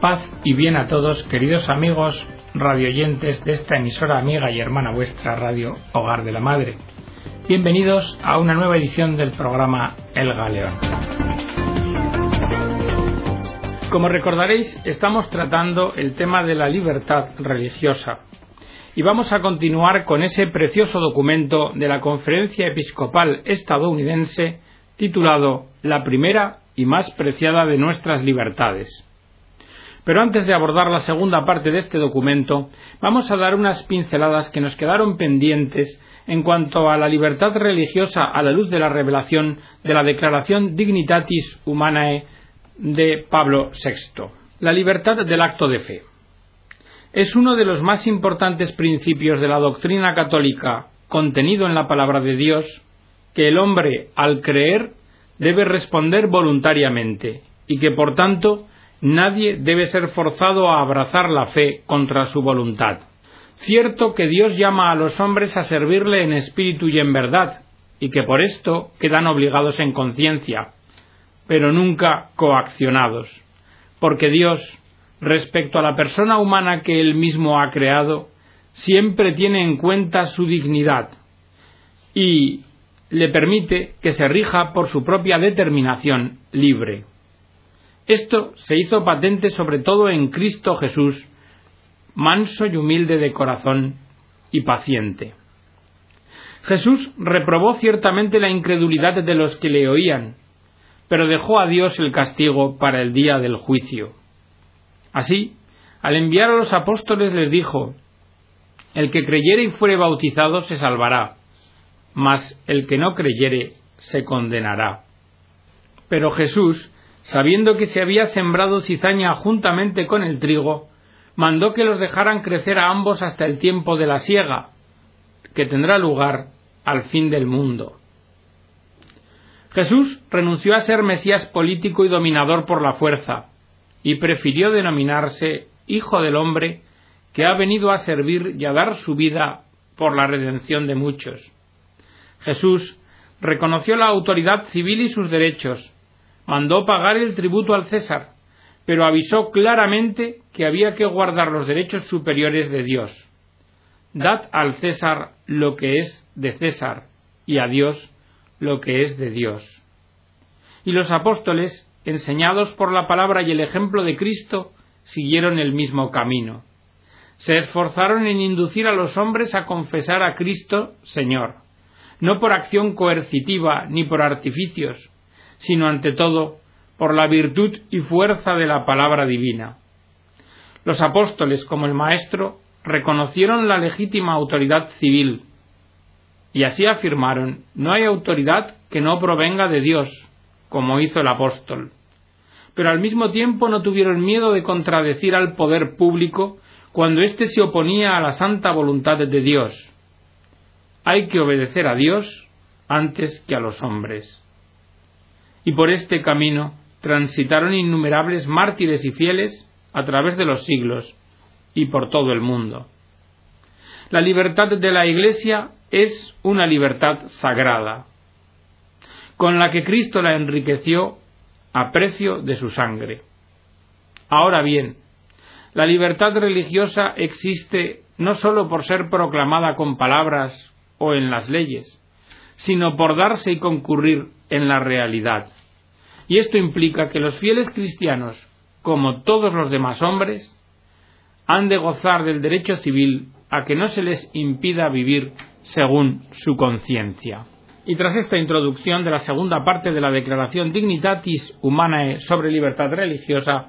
Paz y bien a todos, queridos amigos radioyentes de esta emisora amiga y hermana vuestra Radio Hogar de la Madre. Bienvenidos a una nueva edición del programa El Galeón. Como recordaréis, estamos tratando el tema de la libertad religiosa y vamos a continuar con ese precioso documento de la Conferencia Episcopal estadounidense titulado La primera y más preciada de nuestras libertades. Pero antes de abordar la segunda parte de este documento, vamos a dar unas pinceladas que nos quedaron pendientes en cuanto a la libertad religiosa a la luz de la revelación de la Declaración Dignitatis Humanae de Pablo VI. La libertad del acto de fe. Es uno de los más importantes principios de la doctrina católica contenido en la palabra de Dios que el hombre, al creer, debe responder voluntariamente y que, por tanto, Nadie debe ser forzado a abrazar la fe contra su voluntad. Cierto que Dios llama a los hombres a servirle en espíritu y en verdad, y que por esto quedan obligados en conciencia, pero nunca coaccionados, porque Dios, respecto a la persona humana que Él mismo ha creado, siempre tiene en cuenta su dignidad y le permite que se rija por su propia determinación libre. Esto se hizo patente sobre todo en Cristo Jesús, manso y humilde de corazón y paciente. Jesús reprobó ciertamente la incredulidad de los que le oían, pero dejó a Dios el castigo para el día del juicio. Así, al enviar a los apóstoles les dijo, El que creyere y fuere bautizado se salvará, mas el que no creyere se condenará. Pero Jesús sabiendo que se había sembrado cizaña juntamente con el trigo, mandó que los dejaran crecer a ambos hasta el tiempo de la siega, que tendrá lugar al fin del mundo. Jesús renunció a ser Mesías político y dominador por la fuerza, y prefirió denominarse Hijo del Hombre, que ha venido a servir y a dar su vida por la redención de muchos. Jesús reconoció la autoridad civil y sus derechos, mandó pagar el tributo al César, pero avisó claramente que había que guardar los derechos superiores de Dios. Dad al César lo que es de César y a Dios lo que es de Dios. Y los apóstoles, enseñados por la palabra y el ejemplo de Cristo, siguieron el mismo camino. Se esforzaron en inducir a los hombres a confesar a Cristo Señor, no por acción coercitiva ni por artificios, sino ante todo por la virtud y fuerza de la palabra divina. Los apóstoles, como el Maestro, reconocieron la legítima autoridad civil y así afirmaron no hay autoridad que no provenga de Dios, como hizo el apóstol. Pero al mismo tiempo no tuvieron miedo de contradecir al poder público cuando éste se oponía a la santa voluntad de Dios. Hay que obedecer a Dios antes que a los hombres y por este camino transitaron innumerables mártires y fieles a través de los siglos y por todo el mundo. La libertad de la Iglesia es una libertad sagrada, con la que Cristo la enriqueció a precio de su sangre. Ahora bien, la libertad religiosa existe no sólo por ser proclamada con palabras o en las leyes, sino por darse y concurrir en la realidad. Y esto implica que los fieles cristianos, como todos los demás hombres, han de gozar del derecho civil a que no se les impida vivir según su conciencia. Y tras esta introducción de la segunda parte de la Declaración Dignitatis Humanae sobre libertad religiosa,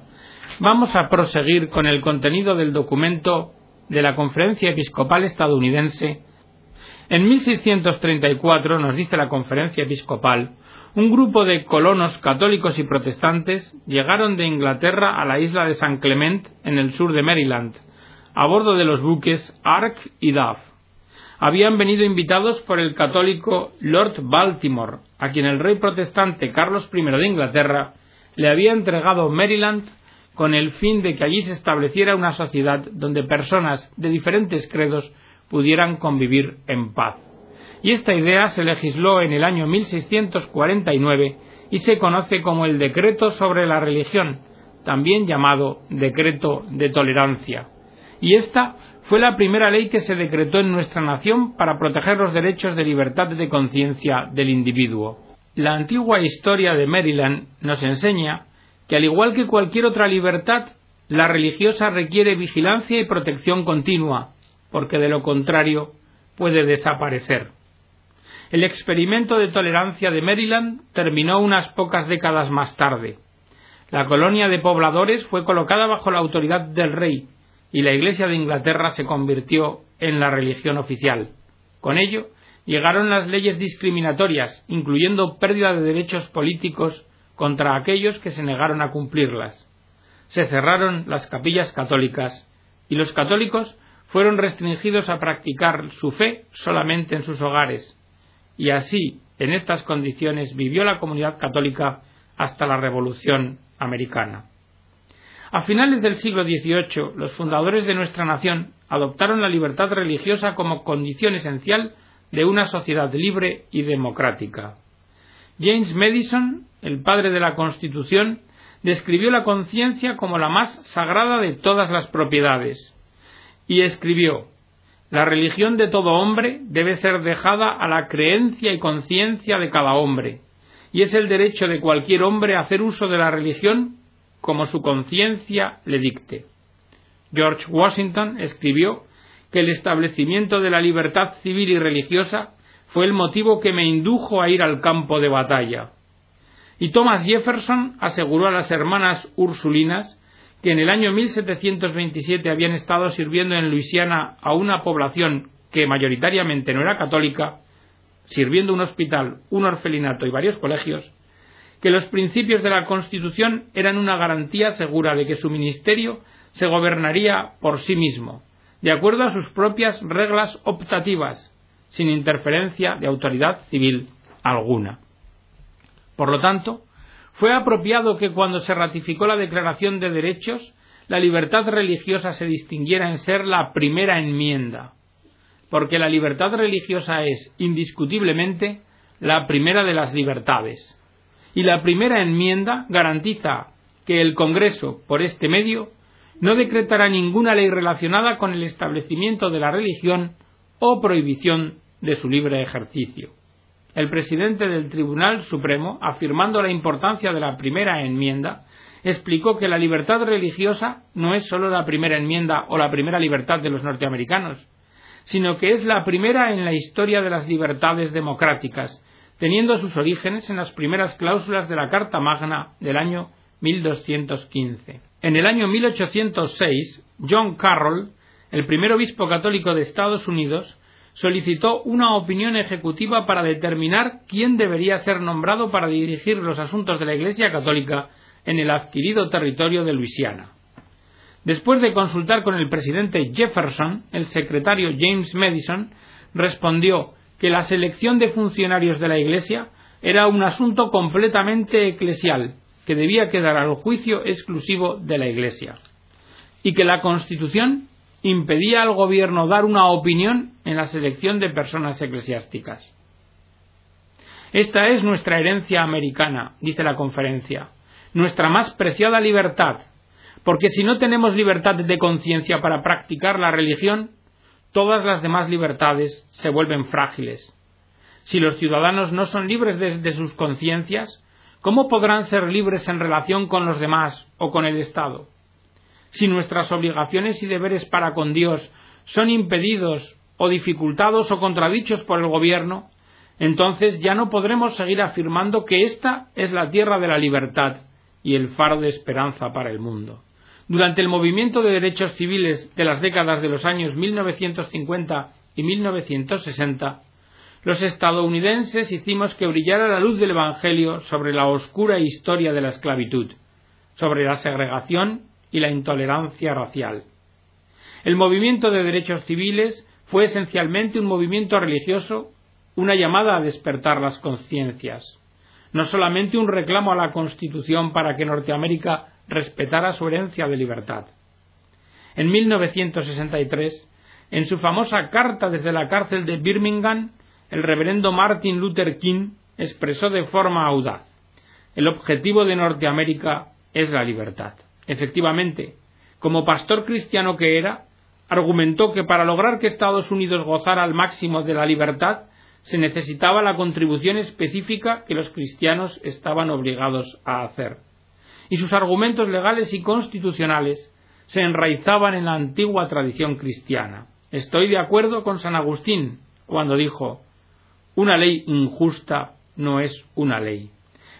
vamos a proseguir con el contenido del documento de la Conferencia Episcopal Estadounidense en 1634 nos dice la conferencia episcopal, un grupo de colonos católicos y protestantes llegaron de Inglaterra a la isla de San Clement en el sur de Maryland, a bordo de los buques Ark y Duff. Habían venido invitados por el católico Lord Baltimore, a quien el rey protestante Carlos I de Inglaterra le había entregado Maryland con el fin de que allí se estableciera una sociedad donde personas de diferentes credos pudieran convivir en paz. Y esta idea se legisló en el año 1649 y se conoce como el Decreto sobre la religión, también llamado Decreto de Tolerancia. Y esta fue la primera ley que se decretó en nuestra nación para proteger los derechos de libertad de conciencia del individuo. La antigua historia de Maryland nos enseña que al igual que cualquier otra libertad, la religiosa requiere vigilancia y protección continua, porque de lo contrario puede desaparecer. El experimento de tolerancia de Maryland terminó unas pocas décadas más tarde. La colonia de pobladores fue colocada bajo la autoridad del rey y la Iglesia de Inglaterra se convirtió en la religión oficial. Con ello, llegaron las leyes discriminatorias, incluyendo pérdida de derechos políticos contra aquellos que se negaron a cumplirlas. Se cerraron las capillas católicas y los católicos fueron restringidos a practicar su fe solamente en sus hogares. Y así, en estas condiciones, vivió la comunidad católica hasta la Revolución americana. A finales del siglo XVIII, los fundadores de nuestra nación adoptaron la libertad religiosa como condición esencial de una sociedad libre y democrática. James Madison, el padre de la Constitución, describió la conciencia como la más sagrada de todas las propiedades y escribió La religión de todo hombre debe ser dejada a la creencia y conciencia de cada hombre, y es el derecho de cualquier hombre hacer uso de la religión como su conciencia le dicte. George Washington escribió que el establecimiento de la libertad civil y religiosa fue el motivo que me indujo a ir al campo de batalla. Y Thomas Jefferson aseguró a las hermanas Ursulinas que en el año 1727 habían estado sirviendo en Luisiana a una población que mayoritariamente no era católica, sirviendo un hospital, un orfelinato y varios colegios, que los principios de la Constitución eran una garantía segura de que su ministerio se gobernaría por sí mismo, de acuerdo a sus propias reglas optativas, sin interferencia de autoridad civil alguna. Por lo tanto, fue apropiado que cuando se ratificó la Declaración de Derechos, la libertad religiosa se distinguiera en ser la primera enmienda, porque la libertad religiosa es, indiscutiblemente, la primera de las libertades y la primera enmienda garantiza que el Congreso, por este medio, no decretará ninguna ley relacionada con el establecimiento de la religión o prohibición de su libre ejercicio. El presidente del Tribunal Supremo, afirmando la importancia de la primera enmienda, explicó que la libertad religiosa no es sólo la primera enmienda o la primera libertad de los norteamericanos, sino que es la primera en la historia de las libertades democráticas teniendo sus orígenes en las primeras cláusulas de la Carta Magna del año 1215. En el año 1806, John Carroll, el primer obispo católico de Estados Unidos, solicitó una opinión ejecutiva para determinar quién debería ser nombrado para dirigir los asuntos de la Iglesia Católica en el adquirido territorio de Luisiana. Después de consultar con el presidente Jefferson, el secretario James Madison respondió que la selección de funcionarios de la Iglesia era un asunto completamente eclesial, que debía quedar al juicio exclusivo de la Iglesia, y que la Constitución impedía al gobierno dar una opinión en la selección de personas eclesiásticas. Esta es nuestra herencia americana, dice la conferencia, nuestra más preciada libertad, porque si no tenemos libertad de conciencia para practicar la religión, todas las demás libertades se vuelven frágiles. Si los ciudadanos no son libres de, sus conciencias, ¿cómo podrán ser libres en relación con los demás o con el Estado? Si nuestras obligaciones y deberes para con Dios son impedidos o dificultados o contradichos por el gobierno, entonces ya no podremos seguir afirmando que esta es la tierra de la libertad y el faro de esperanza para el mundo. Durante el movimiento de derechos civiles de las décadas de los años 1950 y 1960, los estadounidenses hicimos que brillara la luz del Evangelio sobre la oscura historia de la esclavitud, sobre la segregación y la intolerancia racial. El movimiento de derechos civiles fue esencialmente un movimiento religioso, una llamada a despertar las conciencias, no solamente un reclamo a la Constitución para que Norteamérica respetara su herencia de libertad. En 1963, en su famosa carta desde la cárcel de Birmingham, el reverendo Martin Luther King expresó de forma audaz el objetivo de Norteamérica es la libertad. Efectivamente, como pastor cristiano que era, argumentó que para lograr que Estados Unidos gozara al máximo de la libertad se necesitaba la contribución específica que los cristianos estaban obligados a hacer. Y sus argumentos legales y constitucionales se enraizaban en la antigua tradición cristiana. Estoy de acuerdo con San Agustín cuando dijo una ley injusta no es una ley.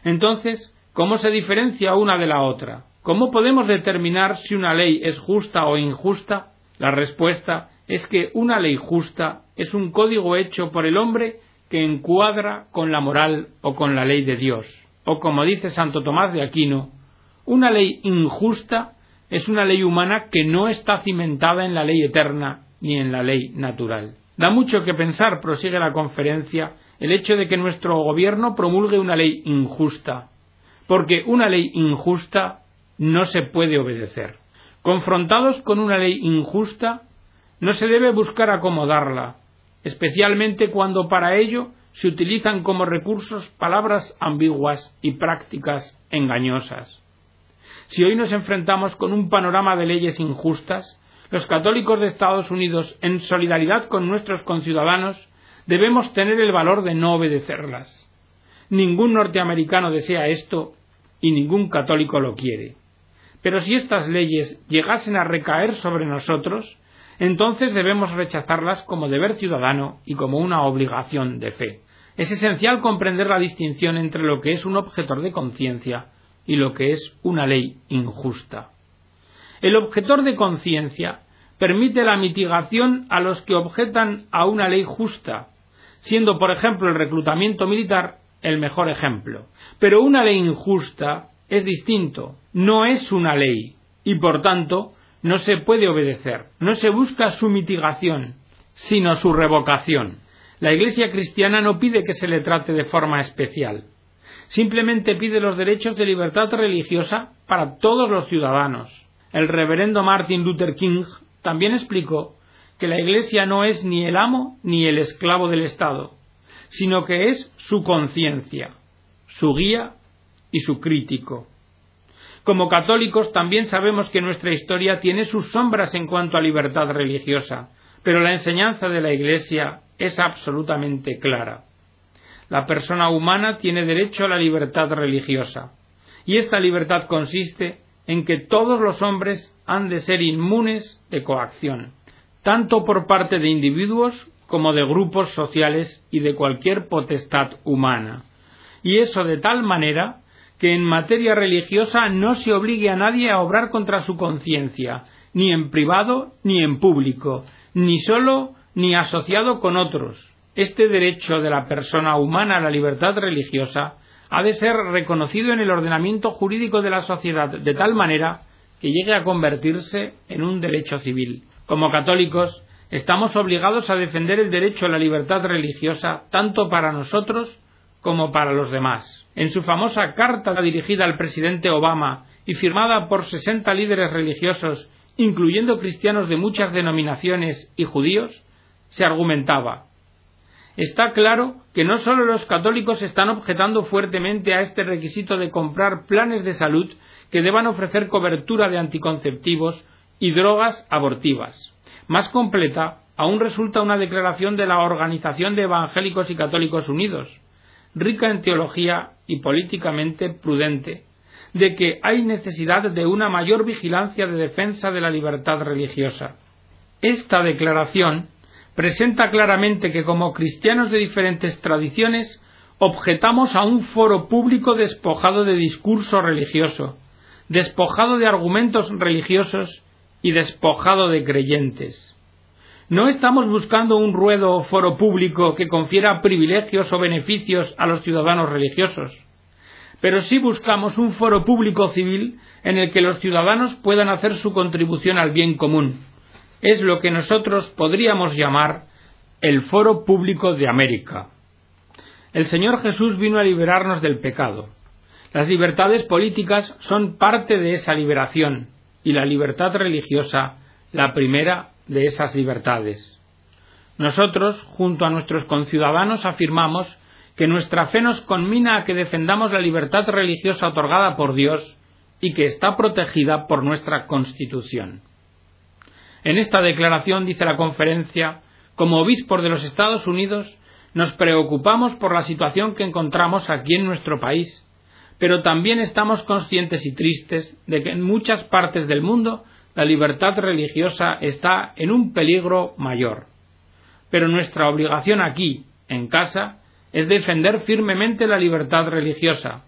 Entonces, ¿cómo se diferencia una de la otra? ¿Cómo podemos determinar si una ley es justa o injusta? La respuesta es que una ley justa es un código hecho por el hombre que encuadra con la moral o con la ley de Dios. O como dice Santo Tomás de Aquino, una ley injusta es una ley humana que no está cimentada en la ley eterna ni en la ley natural. Da mucho que pensar, prosigue la conferencia, el hecho de que nuestro gobierno promulgue una ley injusta, porque una ley injusta no se puede obedecer. Confrontados con una ley injusta, no se debe buscar acomodarla, especialmente cuando para ello se utilizan como recursos palabras ambiguas y prácticas engañosas. Si hoy nos enfrentamos con un panorama de leyes injustas, los católicos de Estados Unidos, en solidaridad con nuestros conciudadanos, debemos tener el valor de no obedecerlas. Ningún norteamericano desea esto y ningún católico lo quiere. Pero si estas leyes llegasen a recaer sobre nosotros, entonces debemos rechazarlas como deber ciudadano y como una obligación de fe. Es esencial comprender la distinción entre lo que es un objetor de conciencia y lo que es una ley injusta. El objetor de conciencia permite la mitigación a los que objetan a una ley justa, siendo, por ejemplo, el reclutamiento militar el mejor ejemplo. Pero una ley injusta es distinto, no es una ley, y por tanto no se puede obedecer, no se busca su mitigación, sino su revocación. La Iglesia cristiana no pide que se le trate de forma especial simplemente pide los derechos de libertad religiosa para todos los ciudadanos. El reverendo Martin Luther King también explicó que la Iglesia no es ni el amo ni el esclavo del Estado, sino que es su conciencia, su guía y su crítico. Como católicos también sabemos que nuestra historia tiene sus sombras en cuanto a libertad religiosa, pero la enseñanza de la Iglesia es absolutamente clara. La persona humana tiene derecho a la libertad religiosa, y esta libertad consiste en que todos los hombres han de ser inmunes de coacción, tanto por parte de individuos como de grupos sociales y de cualquier potestad humana. Y eso de tal manera que en materia religiosa no se obligue a nadie a obrar contra su conciencia, ni en privado ni en público, ni solo ni asociado con otros, este derecho de la persona humana a la libertad religiosa ha de ser reconocido en el ordenamiento jurídico de la sociedad de tal manera que llegue a convertirse en un derecho civil. Como católicos, estamos obligados a defender el derecho a la libertad religiosa tanto para nosotros como para los demás. En su famosa carta dirigida al presidente Obama y firmada por sesenta líderes religiosos, incluyendo cristianos de muchas denominaciones y judíos, se argumentaba Está claro que no solo los católicos están objetando fuertemente a este requisito de comprar planes de salud que deban ofrecer cobertura de anticonceptivos y drogas abortivas. Más completa aún resulta una declaración de la Organización de Evangélicos y Católicos Unidos, rica en teología y políticamente prudente, de que hay necesidad de una mayor vigilancia de defensa de la libertad religiosa. Esta declaración presenta claramente que como cristianos de diferentes tradiciones objetamos a un foro público despojado de discurso religioso, despojado de argumentos religiosos y despojado de creyentes. No estamos buscando un ruedo foro público que confiera privilegios o beneficios a los ciudadanos religiosos, pero sí buscamos un foro público civil en el que los ciudadanos puedan hacer su contribución al bien común, es lo que nosotros podríamos llamar el foro público de América. El Señor Jesús vino a liberarnos del pecado. Las libertades políticas son parte de esa liberación y la libertad religiosa la primera de esas libertades. Nosotros, junto a nuestros conciudadanos, afirmamos que nuestra fe nos conmina a que defendamos la libertad religiosa otorgada por Dios y que está protegida por nuestra Constitución. En esta declaración dice la conferencia, como obispos de los Estados Unidos, nos preocupamos por la situación que encontramos aquí en nuestro país, pero también estamos conscientes y tristes de que en muchas partes del mundo la libertad religiosa está en un peligro mayor. Pero nuestra obligación aquí, en casa, es defender firmemente la libertad religiosa,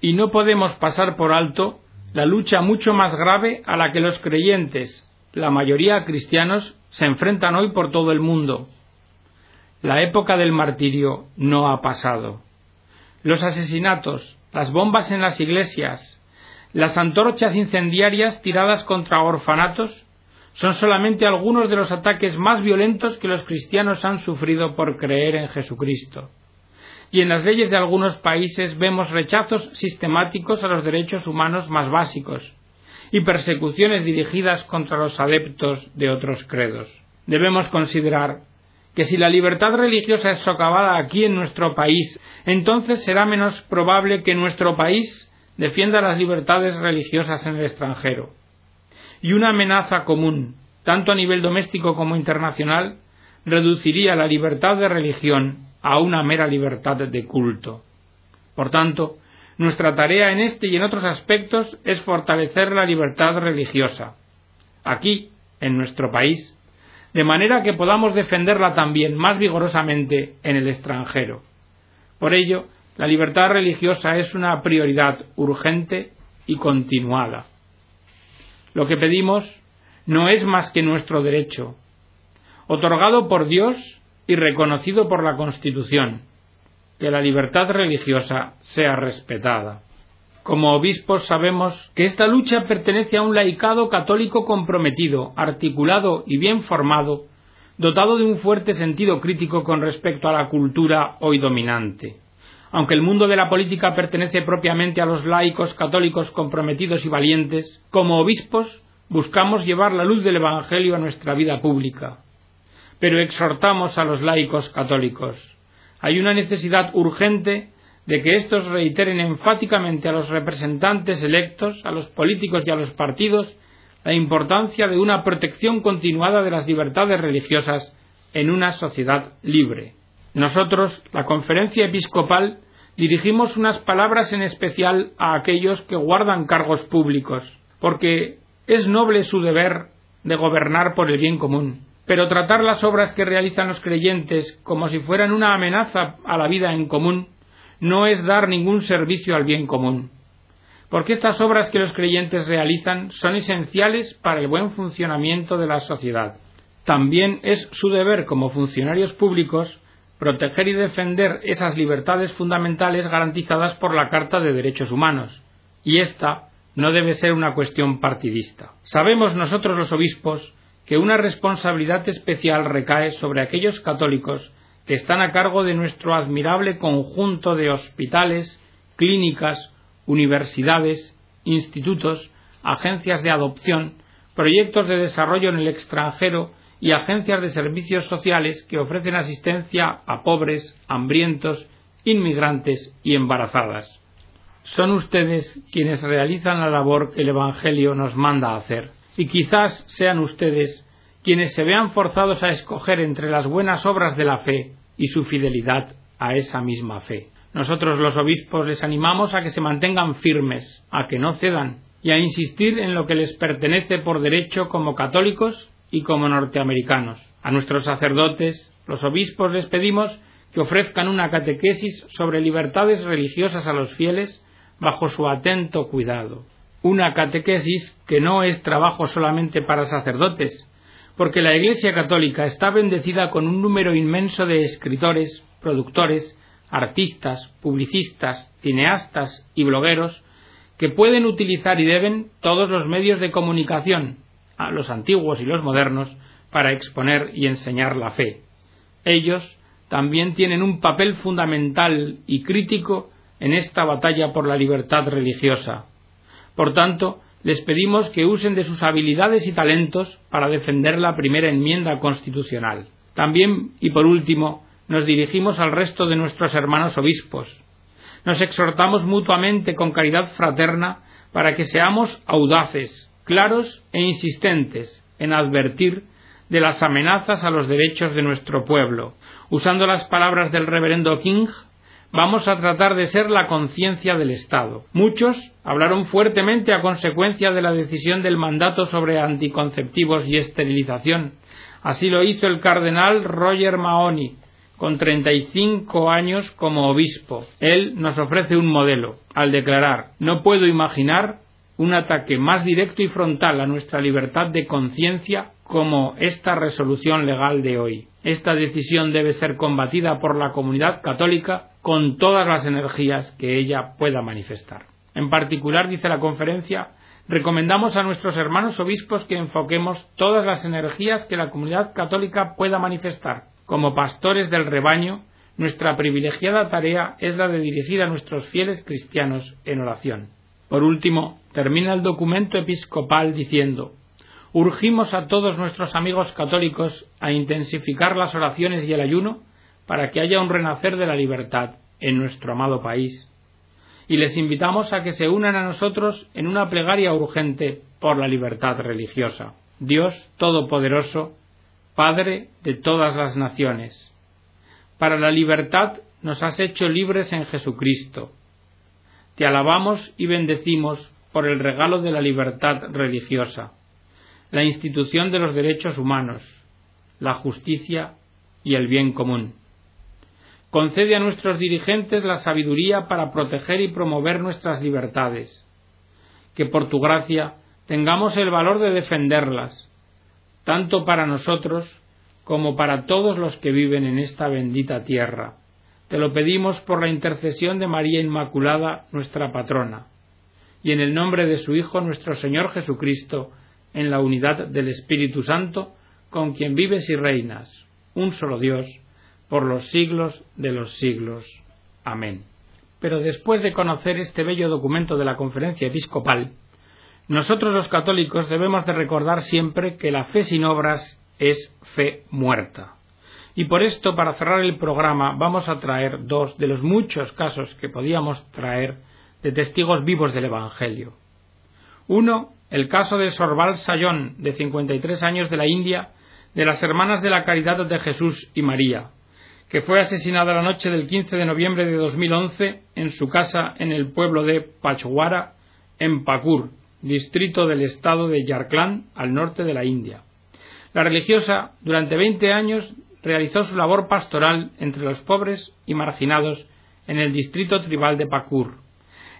y no podemos pasar por alto la lucha mucho más grave a la que los creyentes, la mayoría cristianos, se enfrentan hoy por todo el mundo. La época del martirio no ha pasado. Los asesinatos, las bombas en las iglesias, las antorchas incendiarias tiradas contra orfanatos son solamente algunos de los ataques más violentos que los cristianos han sufrido por creer en Jesucristo. Y en las leyes de algunos países vemos rechazos sistemáticos a los derechos humanos más básicos y persecuciones dirigidas contra los adeptos de otros credos. Debemos considerar que si la libertad religiosa es socavada aquí en nuestro país, entonces será menos probable que nuestro país defienda las libertades religiosas en el extranjero. Y una amenaza común, tanto a nivel doméstico como internacional, reduciría la libertad de religión a una mera libertad de culto. Por tanto, nuestra tarea en este y en otros aspectos es fortalecer la libertad religiosa, aquí, en nuestro país, de manera que podamos defenderla también más vigorosamente en el extranjero. Por ello, la libertad religiosa es una prioridad urgente y continuada. Lo que pedimos no es más que nuestro derecho, otorgado por Dios y reconocido por la Constitución, que la libertad religiosa sea respetada. Como obispos sabemos que esta lucha pertenece a un laicado católico comprometido, articulado y bien formado, dotado de un fuerte sentido crítico con respecto a la cultura hoy dominante. Aunque el mundo de la política pertenece propiamente a los laicos católicos comprometidos y valientes, como obispos buscamos llevar la luz del Evangelio a nuestra vida pública. Pero exhortamos a los laicos católicos. Hay una necesidad urgente de que éstos reiteren enfáticamente a los representantes electos, a los políticos y a los partidos la importancia de una protección continuada de las libertades religiosas en una sociedad libre. Nosotros, la conferencia episcopal, dirigimos unas palabras en especial a aquellos que guardan cargos públicos, porque es noble su deber de gobernar por el bien común. Pero tratar las obras que realizan los creyentes como si fueran una amenaza a la vida en común no es dar ningún servicio al bien común. Porque estas obras que los creyentes realizan son esenciales para el buen funcionamiento de la sociedad. También es su deber como funcionarios públicos proteger y defender esas libertades fundamentales garantizadas por la Carta de Derechos Humanos. Y esta no debe ser una cuestión partidista. Sabemos nosotros los obispos que una responsabilidad especial recae sobre aquellos católicos que están a cargo de nuestro admirable conjunto de hospitales, clínicas, universidades, institutos, agencias de adopción, proyectos de desarrollo en el extranjero y agencias de servicios sociales que ofrecen asistencia a pobres, hambrientos, inmigrantes y embarazadas. Son ustedes quienes realizan la labor que el Evangelio nos manda hacer, y quizás sean ustedes quienes se vean forzados a escoger entre las buenas obras de la fe y su fidelidad a esa misma fe. Nosotros los obispos les animamos a que se mantengan firmes, a que no cedan y a insistir en lo que les pertenece por derecho como católicos y como norteamericanos. A nuestros sacerdotes, los obispos, les pedimos que ofrezcan una catequesis sobre libertades religiosas a los fieles bajo su atento cuidado. Una catequesis que no es trabajo solamente para sacerdotes, porque la Iglesia Católica está bendecida con un número inmenso de escritores, productores, artistas, publicistas, cineastas y blogueros que pueden utilizar y deben todos los medios de comunicación a los antiguos y los modernos para exponer y enseñar la fe. Ellos también tienen un papel fundamental y crítico en esta batalla por la libertad religiosa. Por tanto, les pedimos que usen de sus habilidades y talentos para defender la primera enmienda constitucional. También, y por último, nos dirigimos al resto de nuestros hermanos obispos. Nos exhortamos mutuamente con caridad fraterna para que seamos audaces, claros e insistentes en advertir de las amenazas a los derechos de nuestro pueblo. Usando las palabras del reverendo King, vamos a tratar de ser la conciencia del Estado. Muchos hablaron fuertemente a consecuencia de la decisión del mandato sobre anticonceptivos y esterilización. Así lo hizo el cardenal Roger Mahony, con 35 años como obispo. Él nos ofrece un modelo, al declarar No puedo imaginar un ataque más directo y frontal a nuestra libertad de conciencia como esta resolución legal de hoy. Esta decisión debe ser combatida por la comunidad católica con todas las energías que ella pueda manifestar. En particular, dice la conferencia, recomendamos a nuestros hermanos obispos que enfoquemos todas las energías que la comunidad católica pueda manifestar. Como pastores del rebaño, nuestra privilegiada tarea es la de dirigir a nuestros fieles cristianos en oración. Por último, termina el documento episcopal diciendo Urgimos a todos nuestros amigos católicos a intensificar las oraciones y el ayuno para que haya un renacer de la libertad en nuestro amado país. Y les invitamos a que se unan a nosotros en una plegaria urgente por la libertad religiosa. Dios Todopoderoso, Padre de todas las naciones, para la libertad nos has hecho libres en Jesucristo. Te alabamos y bendecimos por el regalo de la libertad religiosa, la institución de los derechos humanos, la justicia y el bien común. Concede a nuestros dirigentes la sabiduría para proteger y promover nuestras libertades. Que por tu gracia tengamos el valor de defenderlas, tanto para nosotros como para todos los que viven en esta bendita tierra. Te lo pedimos por la intercesión de María Inmaculada, nuestra patrona, y en el nombre de su Hijo, nuestro Señor Jesucristo, en la unidad del Espíritu Santo, con quien vives y reinas, un solo Dios, por los siglos de los siglos. Amén. Pero después de conocer este bello documento de la conferencia episcopal, nosotros los católicos debemos de recordar siempre que la fe sin obras es fe muerta. Y por esto, para cerrar el programa, vamos a traer dos de los muchos casos que podíamos traer de testigos vivos del Evangelio. Uno, el caso de Sorval Sayón, de 53 años de la India, de las Hermanas de la Caridad de Jesús y María, que fue asesinada la noche del 15 de noviembre de 2011 en su casa en el pueblo de Pachwara, en Pakur, distrito del estado de Yarkand, al norte de la India. La religiosa, durante 20 años, realizó su labor pastoral entre los pobres y marginados en el distrito tribal de Pakur.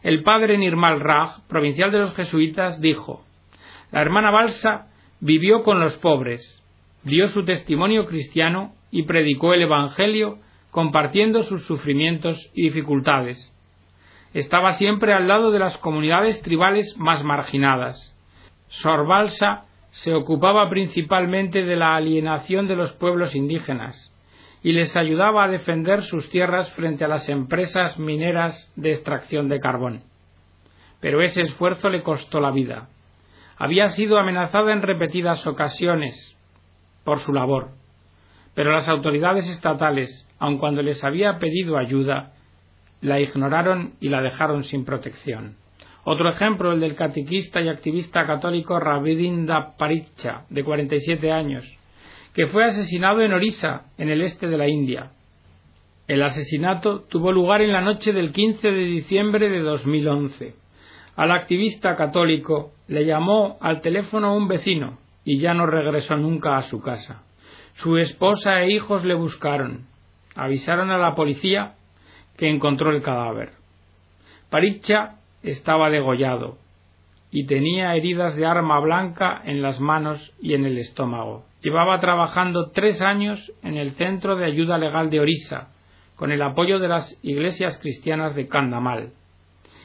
El padre Nirmal Raj, provincial de los jesuitas, dijo La hermana Balsa vivió con los pobres, dio su testimonio cristiano y predicó el Evangelio compartiendo sus sufrimientos y dificultades. Estaba siempre al lado de las comunidades tribales más marginadas. Sorbalsa se ocupaba principalmente de la alienación de los pueblos indígenas y les ayudaba a defender sus tierras frente a las empresas mineras de extracción de carbón. Pero ese esfuerzo le costó la vida. Había sido amenazada en repetidas ocasiones por su labor pero las autoridades estatales, aun cuando les había pedido ayuda, la ignoraron y la dejaron sin protección. Otro ejemplo, el del catequista y activista católico Rabinda Paricha, de 47 años, que fue asesinado en Orissa, en el este de la India. El asesinato tuvo lugar en la noche del 15 de diciembre de 2011. Al activista católico le llamó al teléfono un vecino y ya no regresó nunca a su casa. Su esposa e hijos le buscaron. Avisaron a la policía que encontró el cadáver. Paricha estaba degollado y tenía heridas de arma blanca en las manos y en el estómago. Llevaba trabajando tres años en el Centro de Ayuda Legal de Orissa, con el apoyo de las iglesias cristianas de Kandamal,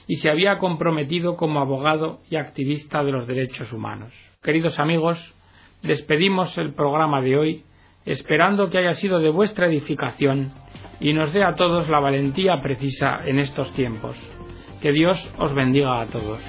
y se había comprometido como abogado y activista de los derechos humanos. Queridos amigos, despedimos el programa de hoy esperando que haya sido de vuestra edificación y nos dé a todos la valentía precisa en estos tiempos. Que Dios os bendiga a todos.